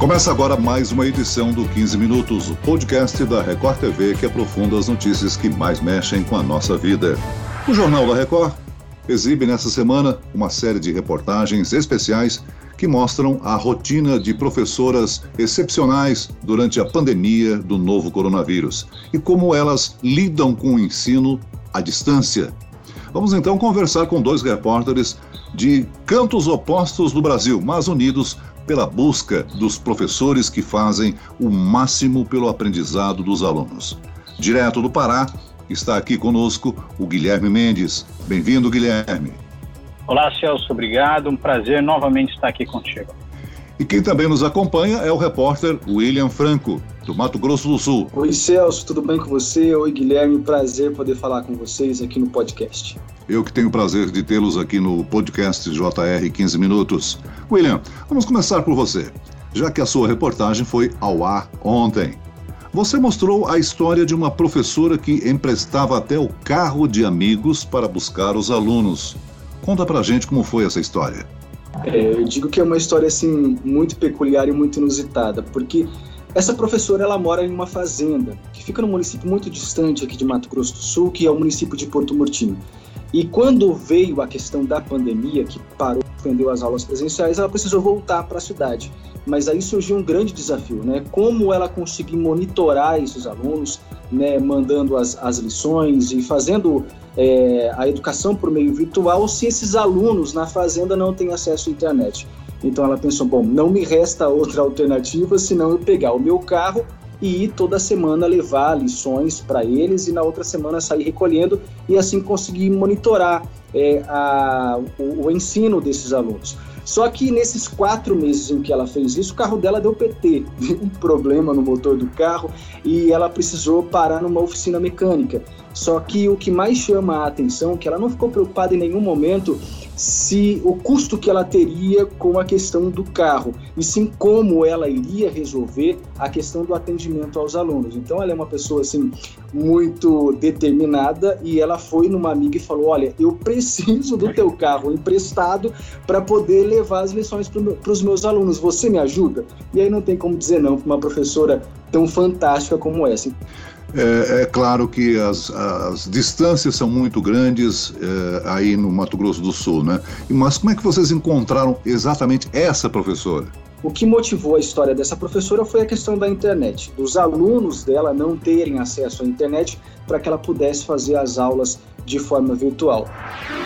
Começa agora mais uma edição do 15 Minutos, o podcast da Record TV que aprofunda as notícias que mais mexem com a nossa vida. O Jornal da Record exibe nessa semana uma série de reportagens especiais que mostram a rotina de professoras excepcionais durante a pandemia do novo coronavírus e como elas lidam com o ensino à distância. Vamos então conversar com dois repórteres de cantos opostos do Brasil, mas unidos pela busca dos professores que fazem o máximo pelo aprendizado dos alunos. Direto do Pará, está aqui conosco o Guilherme Mendes. Bem-vindo, Guilherme. Olá, Celso, obrigado. Um prazer novamente estar aqui contigo. E quem também nos acompanha é o repórter William Franco, do Mato Grosso do Sul. Oi, Celso, tudo bem com você? Oi, Guilherme, prazer poder falar com vocês aqui no podcast. Eu que tenho o prazer de tê-los aqui no podcast JR 15 Minutos. William, vamos começar por você, já que a sua reportagem foi ao ar ontem. Você mostrou a história de uma professora que emprestava até o carro de amigos para buscar os alunos. Conta pra gente como foi essa história. É, eu digo que é uma história assim muito peculiar e muito inusitada, porque essa professora ela mora em uma fazenda que fica num município muito distante aqui de Mato Grosso do Sul, que é o município de Porto Murtinho. E quando veio a questão da pandemia, que parou, suspendeu as aulas presenciais, ela precisou voltar para a cidade. Mas aí surgiu um grande desafio, né? Como ela conseguir monitorar esses alunos, né? Mandando as, as lições e fazendo é, a educação por meio virtual, se esses alunos na fazenda não têm acesso à internet. Então ela pensou, bom, não me resta outra alternativa senão eu pegar o meu carro e ir toda semana levar lições para eles e na outra semana sair recolhendo e assim conseguir monitorar é, a, o, o ensino desses alunos. Só que nesses quatro meses em que ela fez isso, o carro dela deu PT, um problema no motor do carro e ela precisou parar numa oficina mecânica. Só que o que mais chama a atenção é que ela não ficou preocupada em nenhum momento se o custo que ela teria com a questão do carro, e sim como ela iria resolver a questão do atendimento aos alunos. Então ela é uma pessoa assim muito determinada e ela foi numa amiga e falou: "Olha, eu preciso do teu carro emprestado para poder levar as lições para os meus alunos. Você me ajuda?" E aí não tem como dizer não para uma professora tão fantástica como essa. É, é, claro que as, as, distâncias são muito grandes é, aí no Mato Grosso do Sul, né? Mas como é que vocês encontraram exatamente essa professora? O que motivou a história dessa professora foi a questão da internet, dos alunos dela não terem acesso à internet para que ela pudesse fazer as aulas de forma virtual.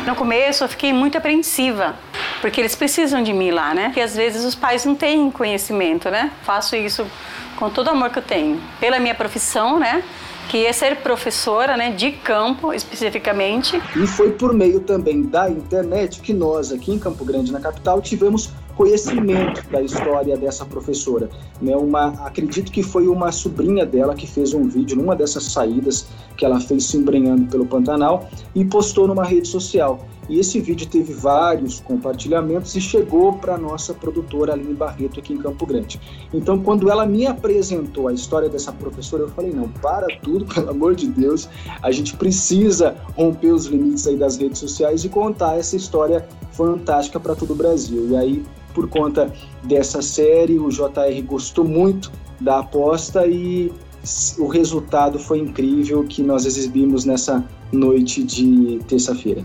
No começo eu fiquei muito apreensiva, porque eles precisam de mim lá, né? Porque às vezes os pais não têm conhecimento, né? Faço isso com todo o amor que eu tenho, pela minha profissão, né? que é ser professora, né, de campo especificamente. E foi por meio também da internet que nós aqui em Campo Grande, na capital, tivemos conhecimento da história dessa professora. Né? Uma, acredito que foi uma sobrinha dela que fez um vídeo numa dessas saídas que ela fez se embrenhando pelo Pantanal e postou numa rede social. E esse vídeo teve vários compartilhamentos e chegou para nossa produtora Aline Barreto aqui em Campo Grande. Então, quando ela me apresentou a história dessa professora, eu falei: não, para tudo, pelo amor de Deus, a gente precisa romper os limites aí das redes sociais e contar essa história fantástica para todo o Brasil. E aí, por conta dessa série, o JR gostou muito da aposta e o resultado foi incrível que nós exibimos nessa noite de terça-feira.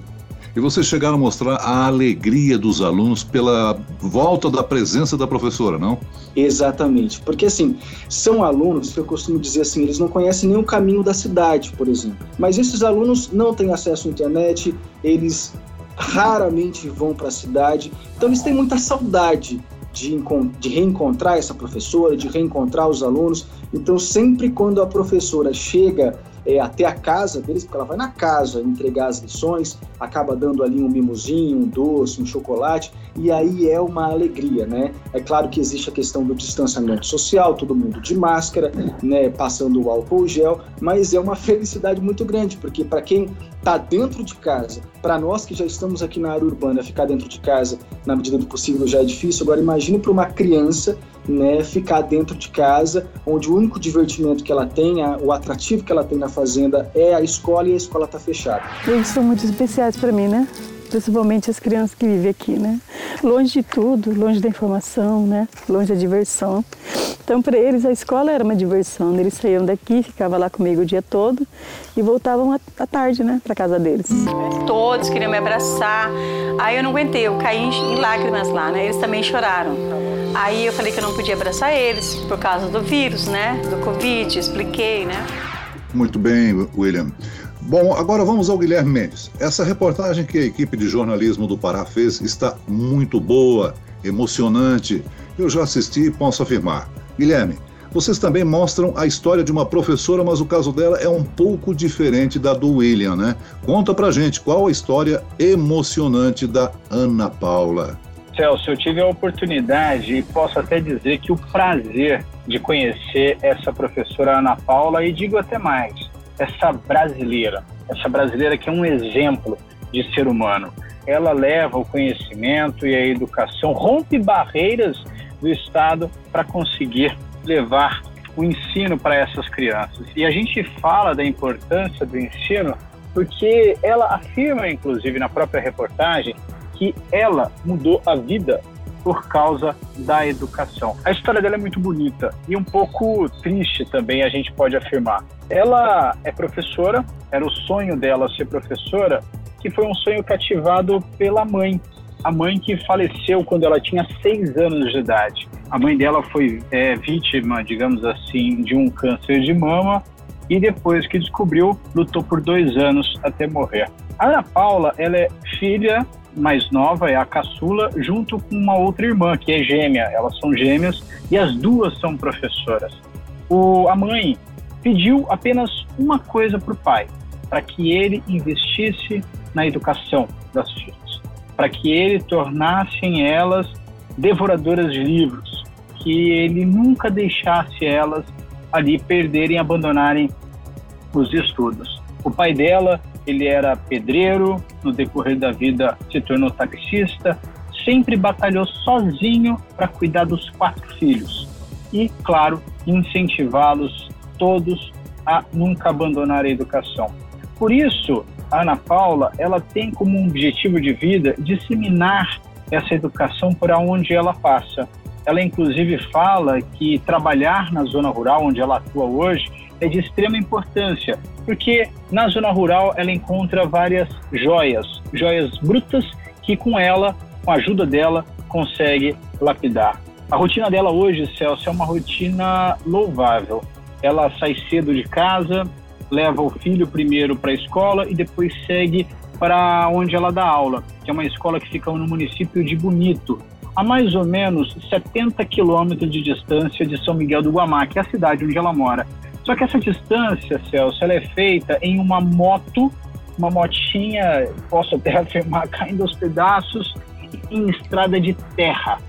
E vocês chegaram a mostrar a alegria dos alunos pela volta da presença da professora, não? Exatamente, porque assim, são alunos que eu costumo dizer assim, eles não conhecem o caminho da cidade, por exemplo. Mas esses alunos não têm acesso à internet, eles raramente vão para a cidade, então eles têm muita saudade de, de, reencontrar essa professora, de reencontrar os alunos. Então, sempre quando a professora chega é, até a casa deles, porque ela vai na casa entregar as lições, acaba dando ali um mimosinho, um doce, um chocolate, e aí é uma alegria, né? É claro que existe a questão do distanciamento social, todo mundo de máscara, né, passando o álcool gel, mas é uma felicidade muito grande, porque para quem está dentro de casa, para nós que já estamos aqui na área urbana, ficar dentro de casa na medida do possível já é difícil. Agora imagine para uma criança né, ficar dentro de casa, onde o único divertimento que ela tem, o atrativo que ela tem na fazenda é a escola e a escola está fechada. Eles são muito especiais para mim, né? principalmente as crianças que vivem aqui, né? Longe de tudo, longe da informação, né? Longe da diversão. Então, para eles, a escola era uma diversão. Eles saíam daqui, ficavam lá comigo o dia todo e voltavam à tarde, né, para casa deles. Todos queriam me abraçar. Aí eu não aguentei, eu caí em lágrimas lá, né? Eles também choraram. Aí eu falei que eu não podia abraçar eles por causa do vírus, né? Do Covid, expliquei, né? Muito bem, William. Bom, agora vamos ao Guilherme Mendes. Essa reportagem que a equipe de jornalismo do Pará fez está muito boa, emocionante. Eu já assisti e posso afirmar. Guilherme, vocês também mostram a história de uma professora, mas o caso dela é um pouco diferente da do William, né? Conta pra gente qual a história emocionante da Ana Paula. Celso, eu tive a oportunidade e posso até dizer que o prazer de conhecer essa professora Ana Paula e digo até mais, essa brasileira, essa brasileira que é um exemplo de ser humano. Ela leva o conhecimento e a educação, rompe barreiras do Estado para conseguir levar o ensino para essas crianças. E a gente fala da importância do ensino porque ela afirma, inclusive, na própria reportagem, que ela mudou a vida por causa da educação. A história dela é muito bonita e um pouco triste também, a gente pode afirmar. Ela é professora, era o sonho dela ser professora, que foi um sonho cativado pela mãe. A mãe que faleceu quando ela tinha seis anos de idade. A mãe dela foi é, vítima, digamos assim, de um câncer de mama e depois que descobriu, lutou por dois anos até morrer. A Ana Paula, ela é filha mais nova é a caçula, junto com uma outra irmã, que é gêmea. Elas são gêmeas e as duas são professoras. O, a mãe pediu apenas uma coisa para o pai, para que ele investisse na educação das filhas, para que ele tornasse elas devoradoras de livros, que ele nunca deixasse elas ali perderem, abandonarem os estudos. O pai dela ele era pedreiro, no decorrer da vida se tornou taxista, sempre batalhou sozinho para cuidar dos quatro filhos e, claro, incentivá-los todos a nunca abandonar a educação. Por isso, a Ana Paula, ela tem como objetivo de vida disseminar essa educação por onde ela passa. Ela inclusive fala que trabalhar na zona rural onde ela atua hoje é de extrema importância, porque na zona rural ela encontra várias joias, joias brutas que com ela, com a ajuda dela, consegue lapidar. A rotina dela hoje, Celso, é uma rotina louvável. Ela sai cedo de casa, leva o filho primeiro para a escola e depois segue para onde ela dá aula, que é uma escola que fica no município de Bonito, a mais ou menos 70 quilômetros de distância de São Miguel do Guamá, que é a cidade onde ela mora. Só que essa distância, Celso, ela é feita em uma moto, uma motinha, posso até afirmar, caindo aos pedaços, em estrada de terra.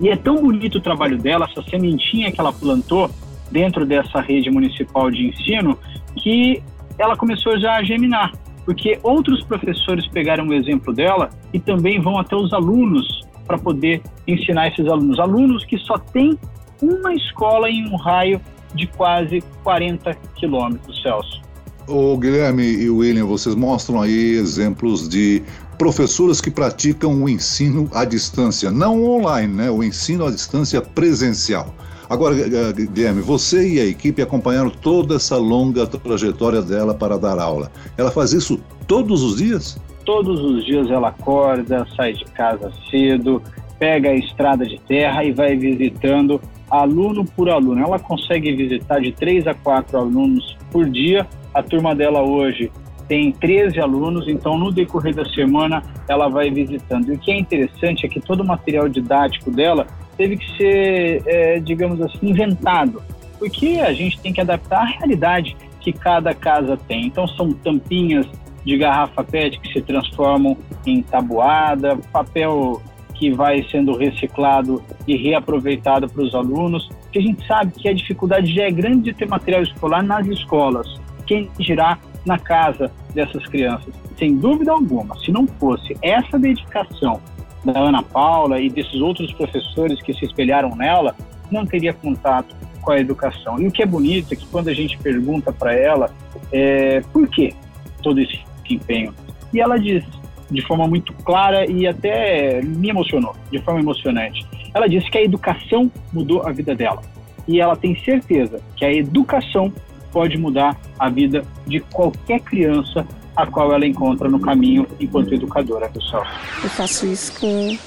E é tão bonito o trabalho dela, essa sementinha que ela plantou dentro dessa rede municipal de ensino, que ela começou já a germinar, porque outros professores pegaram o exemplo dela e também vão até os alunos para poder ensinar esses alunos. Alunos que só têm uma escola em um raio de quase 40 quilômetros, Celso. O Guilherme e o William, vocês mostram aí exemplos de professoras que praticam o ensino à distância, não online, né? O ensino à distância presencial. Agora, Guilherme, você e a equipe acompanharam toda essa longa trajetória dela para dar aula. Ela faz isso todos os dias? Todos os dias ela acorda, sai de casa cedo, pega a estrada de terra e vai visitando aluno por aluno. Ela consegue visitar de três a quatro alunos por dia. A turma dela hoje tem 13 alunos, então no decorrer da semana ela vai visitando. E o que é interessante é que todo o material didático dela teve que ser, é, digamos assim, inventado, porque a gente tem que adaptar à realidade que cada casa tem. Então são tampinhas de garrafa PET que se transformam em tabuada, papel que vai sendo reciclado e reaproveitado para os alunos, que a gente sabe que a dificuldade já é grande de ter material escolar nas escolas. Quem dirá na casa dessas crianças? Sem dúvida alguma, se não fosse essa dedicação da Ana Paula e desses outros professores que se espelharam nela, não teria contato com a educação. E o que é bonito é que quando a gente pergunta para ela é, por que todo esse empenho, e ela diz: de forma muito clara e até me emocionou, de forma emocionante. Ela disse que a educação mudou a vida dela. E ela tem certeza que a educação pode mudar a vida de qualquer criança a qual ela encontra no caminho enquanto educadora, pessoal. Eu faço isso com,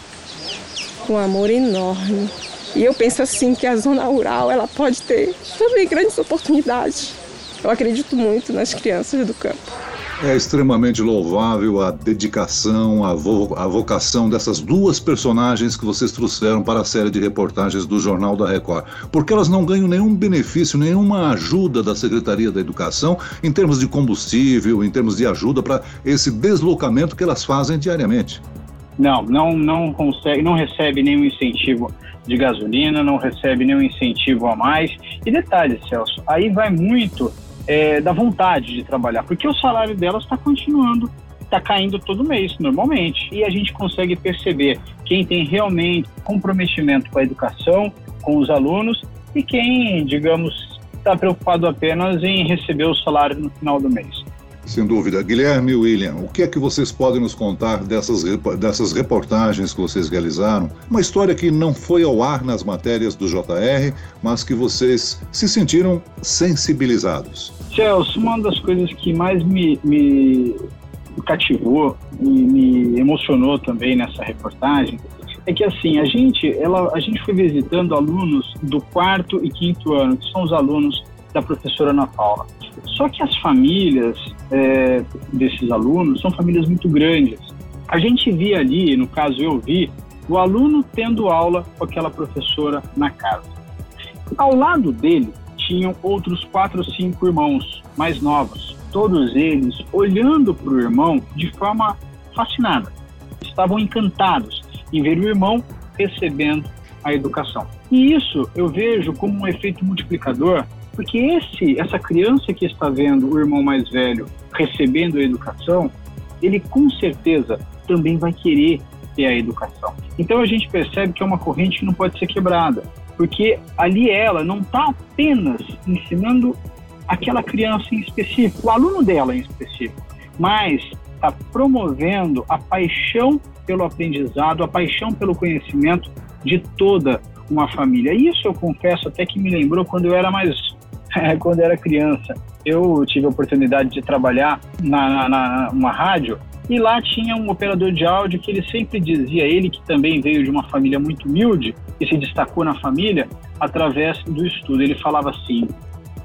com um amor enorme. E eu penso assim que a zona rural ela pode ter também grandes oportunidades. Eu acredito muito nas crianças do campo. É extremamente louvável a dedicação, a, vo a, vocação dessas duas personagens que vocês trouxeram para a série de reportagens do Jornal da Record. Porque elas não ganham nenhum benefício, nenhuma ajuda da Secretaria da Educação em termos de combustível, em termos de ajuda para esse deslocamento que elas fazem diariamente. Não, não, não consegue, não recebe nenhum incentivo de gasolina, não recebe nenhum incentivo a mais. E detalhe, Celso, aí vai muito é, da vontade de trabalhar, porque o salário delas está continuando, está caindo todo mês, normalmente. E a gente consegue perceber quem tem realmente comprometimento com a educação, com os alunos, e quem, digamos, está preocupado apenas em receber o salário no final do mês. Sem dúvida. Guilherme e William, o que é que vocês podem nos contar dessas, dessas reportagens que vocês realizaram? Uma história que não foi ao ar nas matérias do JR, mas que vocês se sentiram sensibilizados. Celso, uma das coisas que mais me, me cativou e me emocionou também nessa reportagem é que assim a gente ela a gente foi visitando alunos do quarto e quinto ano que são os alunos da professora Ana Paula só que as famílias é, desses alunos são famílias muito grandes. A gente via ali, no caso eu vi, o aluno tendo aula com aquela professora na casa. Ao lado dele tinham outros quatro ou cinco irmãos mais novos, todos eles olhando para o irmão de forma fascinada. Estavam encantados em ver o irmão recebendo a educação. E isso eu vejo como um efeito multiplicador porque esse, essa criança que está vendo o irmão mais velho recebendo a educação, ele com certeza também vai querer ter a educação. Então a gente percebe que é uma corrente que não pode ser quebrada, porque ali ela não está apenas ensinando aquela criança em específico, o aluno dela em específico, mas está promovendo a paixão pelo aprendizado, a paixão pelo conhecimento de toda uma família. Isso eu confesso até que me lembrou quando eu era mais quando eu era criança. Eu tive a oportunidade de trabalhar na, na, numa rádio e lá tinha um operador de áudio que ele sempre dizia, ele que também veio de uma família muito humilde e se destacou na família através do estudo. Ele falava assim: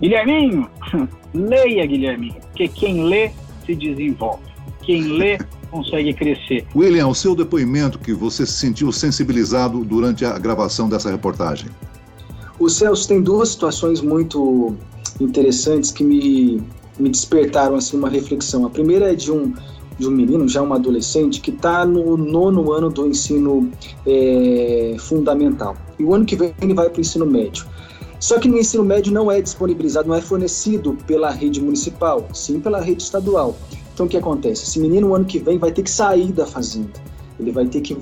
Guilherminho, leia, Guilherminho, porque quem lê se desenvolve. Quem lê consegue crescer. William, o seu depoimento que você se sentiu sensibilizado durante a gravação dessa reportagem. O Celso tem duas situações muito interessantes que me, me despertaram assim uma reflexão. A primeira é de um de um menino, já um adolescente, que está no nono ano do ensino é, fundamental. E o ano que vem ele vai para o ensino médio. Só que no ensino médio não é disponibilizado, não é fornecido pela rede municipal, sim pela rede estadual. Então o que acontece? Esse menino, o ano que vem, vai ter que sair da fazenda. Ele vai ter que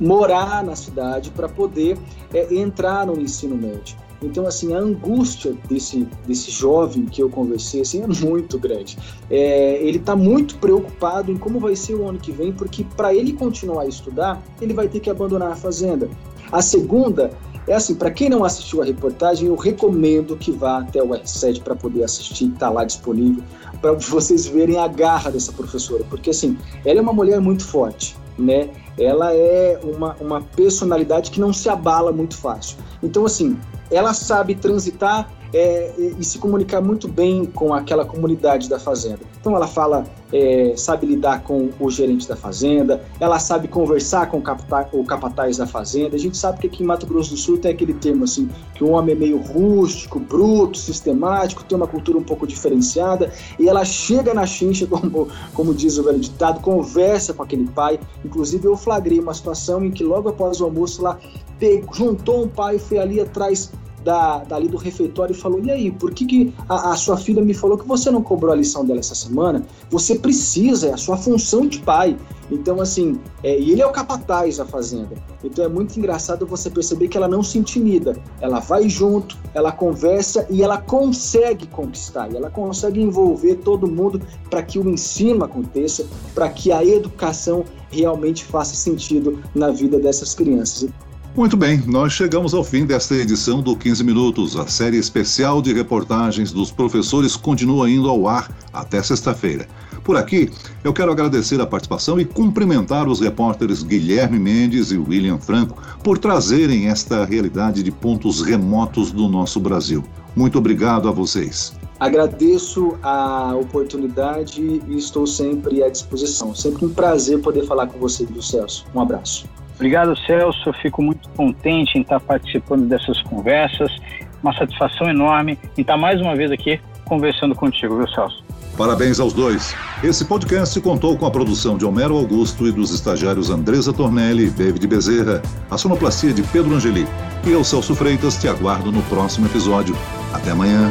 morar na cidade para poder é, entrar no ensino médio. Então, assim, a angústia desse, desse jovem que eu conversei assim, é muito grande. É, ele está muito preocupado em como vai ser o ano que vem, porque para ele continuar a estudar, ele vai ter que abandonar a fazenda. A segunda é assim, para quem não assistiu a reportagem, eu recomendo que vá até o R7 para poder assistir, está lá disponível, para vocês verem a garra dessa professora, porque assim, ela é uma mulher muito forte né? Ela é uma, uma personalidade que não se abala muito fácil. Então, assim, ela sabe transitar é, e se comunicar muito bem com aquela comunidade da fazenda. Então ela fala, é, sabe lidar com o gerente da fazenda, ela sabe conversar com o, capataz, o capataz da fazenda. A gente sabe que aqui em Mato Grosso do Sul tem aquele termo assim, que o homem é meio rústico, bruto, sistemático, tem uma cultura um pouco diferenciada, e ela chega na chincha, como, como diz o velho ditado, conversa com aquele pai. Inclusive eu flagrei uma situação em que logo após o almoço lá juntou um pai e foi ali atrás da, dali do refeitório e falou: E aí, por que, que a, a, sua filha me falou que você não cobrou a lição dela essa semana? Você precisa, é a sua função de pai. Então, assim, é, e ele é o capataz da fazenda. Então é muito engraçado você perceber que ela não se intimida. Ela vai junto, ela conversa e ela consegue conquistar. E ela consegue envolver todo mundo para que o ensino aconteça, para que a educação realmente faça sentido na vida dessas crianças. Muito bem, nós chegamos ao fim desta edição do 15 Minutos. A série especial de reportagens dos professores continua indo ao ar até sexta-feira. Por aqui, eu quero agradecer a participação e cumprimentar os repórteres Guilherme Mendes e William Franco por trazerem esta realidade de pontos remotos do nosso Brasil. Muito obrigado a vocês. Agradeço a oportunidade e estou sempre à disposição. Sempre um prazer poder falar com você, viu, Celso? Um abraço. Obrigado, Celso. Eu fico muito contente em estar participando dessas conversas. Uma satisfação enorme em estar mais uma vez aqui conversando contigo, viu, Celso? Parabéns aos dois. Esse podcast contou com a produção de Homero Augusto e dos estagiários Andresa Tornelli e David Bezerra, a sonoplastia de Pedro Angeli. E eu, Celso Freitas, te aguardo no próximo episódio. Até amanhã.